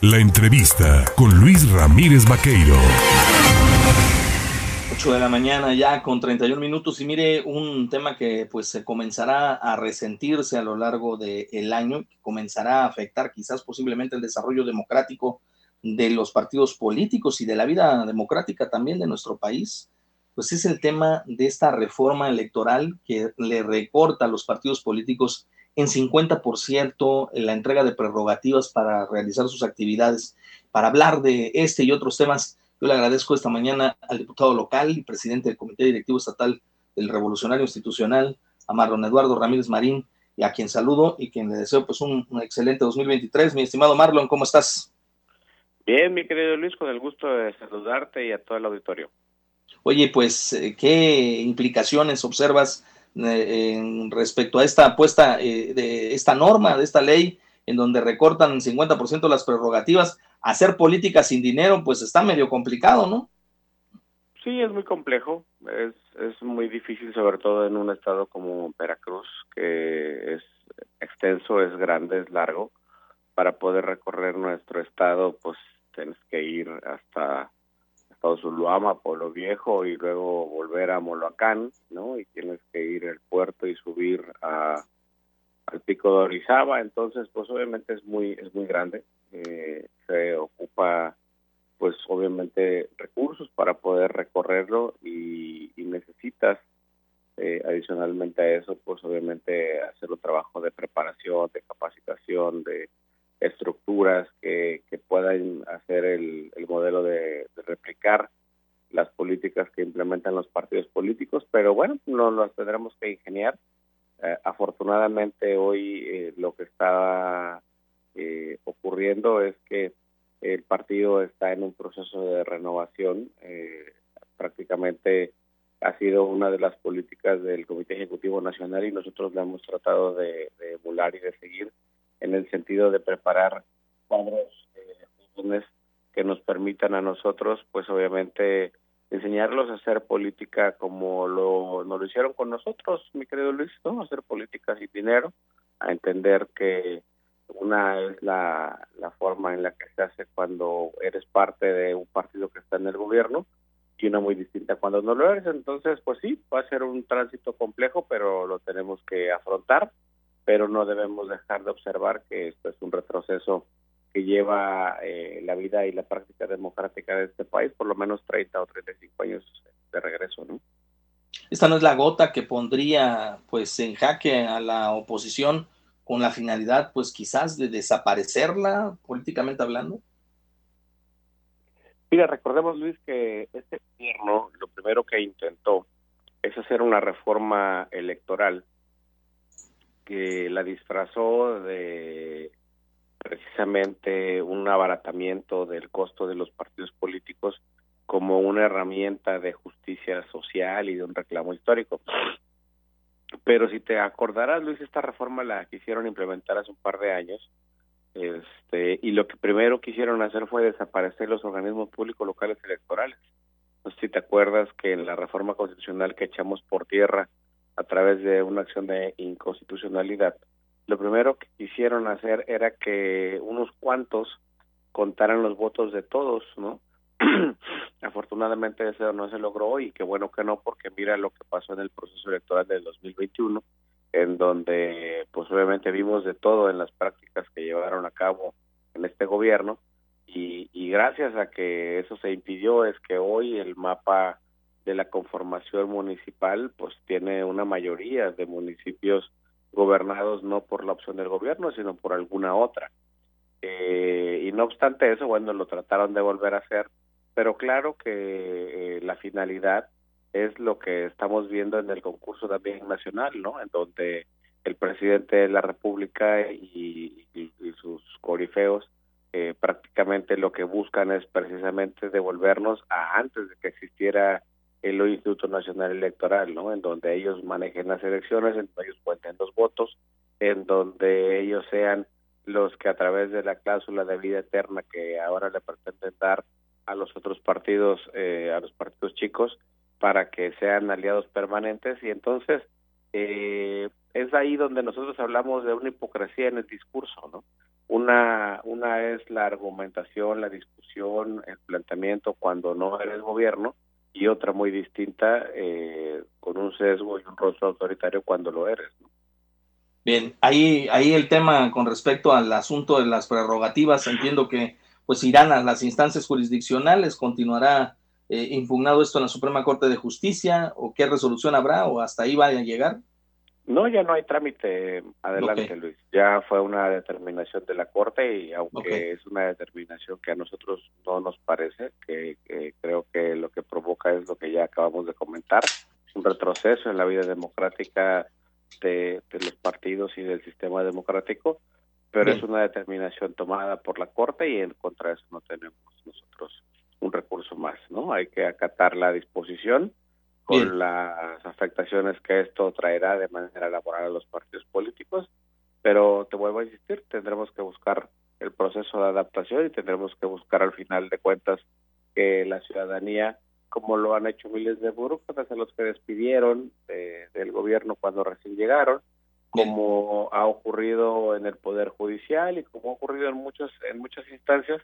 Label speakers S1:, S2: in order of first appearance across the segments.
S1: La entrevista con Luis Ramírez Vaqueiro.
S2: 8 de la mañana ya con 31 minutos y mire un tema que pues se comenzará a resentirse a lo largo del año, comenzará a afectar quizás posiblemente el desarrollo democrático de los partidos políticos y de la vida democrática también de nuestro país, pues es el tema de esta reforma electoral que le recorta a los partidos políticos en 50% en la entrega de prerrogativas para realizar sus actividades. Para hablar de este y otros temas, yo le agradezco esta mañana al diputado local y presidente del Comité Directivo Estatal del Revolucionario Institucional, a Marlon Eduardo Ramírez Marín, y a quien saludo y quien le deseo pues un, un excelente 2023. Mi estimado Marlon, ¿cómo estás?
S3: Bien, mi querido Luis, con el gusto de saludarte y a todo el auditorio.
S2: Oye, pues, eh, ¿qué implicaciones observas en respecto a esta apuesta eh, de esta norma, de esta ley, en donde recortan 50% las prerrogativas, hacer política sin dinero, pues está medio complicado, ¿no?
S3: Sí, es muy complejo, es, es muy difícil, sobre todo en un estado como Veracruz, que es extenso, es grande, es largo. Para poder recorrer nuestro estado, pues tienes que ir hasta Estado Zuluama, Pueblo Viejo y luego volver a Moloacán, ¿no? Y tienes que ir al puerto y subir a, al pico de Orizaba, entonces pues obviamente es muy es muy grande, eh, se ocupa pues obviamente recursos para poder recorrerlo y, y necesitas eh, adicionalmente a eso pues obviamente hacer un trabajo de preparación, de capacitación, de estructuras que, que puedan hacer el, el modelo de, replicar las políticas que implementan los partidos políticos, pero bueno, no las tendremos que ingeniar. Eh, afortunadamente hoy eh, lo que está eh, ocurriendo es que el partido está en un proceso de renovación. Eh, prácticamente ha sido una de las políticas del Comité Ejecutivo Nacional y nosotros la hemos tratado de emular y de seguir en el sentido de preparar cuadros eh, que nos permitan a nosotros, pues obviamente, enseñarlos a hacer política como lo, nos lo hicieron con nosotros, mi querido Luis, ¿no? hacer política sin dinero, a entender que una es la, la forma en la que se hace cuando eres parte de un partido que está en el gobierno y una muy distinta cuando no lo eres. Entonces, pues sí, va a ser un tránsito complejo, pero lo tenemos que afrontar pero no debemos dejar de observar que esto es un retroceso que lleva eh, la vida y la práctica democrática de este país por lo menos 30 o 35 años de regreso, ¿no?
S2: Esta no es la gota que pondría pues en jaque a la oposición con la finalidad pues quizás de desaparecerla políticamente hablando.
S3: Mira, recordemos Luis que este gobierno lo primero que intentó es hacer una reforma electoral que la disfrazó de precisamente un abaratamiento del costo de los partidos políticos como una herramienta de justicia social y de un reclamo histórico. Pero si te acordarás, Luis, esta reforma la quisieron implementar hace un par de años, este, y lo que primero quisieron hacer fue desaparecer los organismos públicos locales electorales. No si te acuerdas que en la reforma constitucional que echamos por tierra a través de una acción de inconstitucionalidad, lo primero que quisieron hacer era que unos cuantos contaran los votos de todos, ¿no? Afortunadamente eso no se logró y qué bueno que no, porque mira lo que pasó en el proceso electoral del 2021, en donde pues obviamente vimos de todo en las prácticas que llevaron a cabo en este gobierno y, y gracias a que eso se impidió es que hoy el mapa de la conformación municipal, pues tiene una mayoría de municipios gobernados no por la opción del gobierno, sino por alguna otra. Eh, y no obstante eso, bueno, lo trataron de volver a hacer, pero claro que eh, la finalidad es lo que estamos viendo en el concurso también nacional, ¿no? En donde el presidente de la República y, y, sus corifeos eh, prácticamente lo que buscan es precisamente devolvernos a antes de que existiera el Instituto Nacional Electoral, ¿no? En donde ellos manejen las elecciones, en donde ellos cuenten los votos, en donde ellos sean los que a través de la cláusula de vida eterna que ahora le pretenden dar a los otros partidos, eh, a los partidos chicos, para que sean aliados permanentes y entonces eh, es ahí donde nosotros hablamos de una hipocresía en el discurso, ¿no? Una, una es la argumentación, la discusión, el planteamiento cuando no eres gobierno y otra muy distinta eh, con un sesgo y un rostro autoritario cuando lo eres.
S2: Bien, ahí, ahí el tema con respecto al asunto de las prerrogativas, entiendo que pues irán a las instancias jurisdiccionales, continuará eh, impugnado esto en la Suprema Corte de Justicia o qué resolución habrá o hasta ahí va a llegar.
S3: No, ya no hay trámite adelante, Luis. Ya fue una determinación de la Corte y aunque es una determinación que a nosotros no nos parece, que, creo que lo que provoca es lo que ya acabamos de comentar, un retroceso en la vida democrática de, los partidos y del sistema democrático, pero es una determinación tomada por la Corte y en contra de eso no tenemos nosotros un recurso más, ¿no? Hay que acatar la disposición con las afectaciones que esto traerá de manera laboral a los partidos políticos, pero te vuelvo a insistir, tendremos que buscar el proceso de adaptación y tendremos que buscar al final de cuentas que la ciudadanía, como lo han hecho miles de burócratas a los que despidieron del gobierno cuando recién llegaron, como ha ocurrido en el poder judicial y como ha ocurrido en muchos en muchas instancias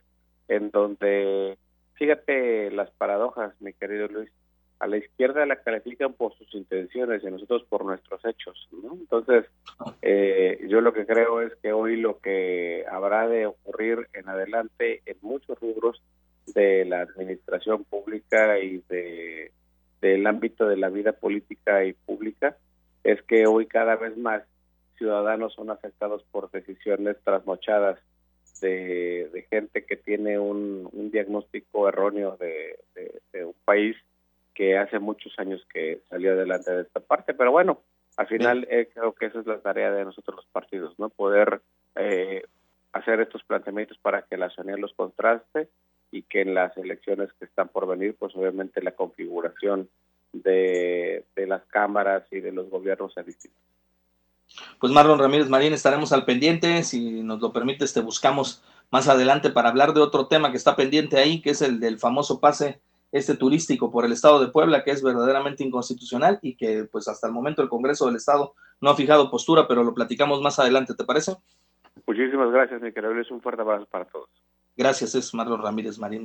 S3: en donde fíjate las paradojas mi querido Luis a la izquierda la califican por sus intenciones y nosotros por nuestros hechos. Entonces, eh, yo lo que creo es que hoy lo que habrá de ocurrir en adelante en muchos rubros de la administración pública y de del ámbito de la vida política y pública es que hoy cada vez más ciudadanos son afectados por decisiones trasnochadas de, gente que tiene un, diagnóstico erróneo de un país que hace muchos años que salió adelante de esta parte, pero bueno, al final eh, creo que esa es la tarea de nosotros los partidos, ¿no? Poder eh, hacer estos planteamientos para que la ciudadanía los contraste y que en las elecciones que están por venir, pues obviamente la configuración de, de las cámaras y de los gobiernos sea distinta.
S2: Pues Marlon Ramírez Marín, estaremos al pendiente, si nos lo permites, te buscamos más adelante para hablar de otro tema que está pendiente ahí, que es el del famoso pase este turístico por el Estado de Puebla, que es verdaderamente inconstitucional y que pues hasta el momento el Congreso del Estado no ha fijado postura, pero lo platicamos más adelante, ¿te parece?
S3: Muchísimas gracias, mi querido. Es un fuerte abrazo para todos.
S2: Gracias, es Marlon Ramírez Marín.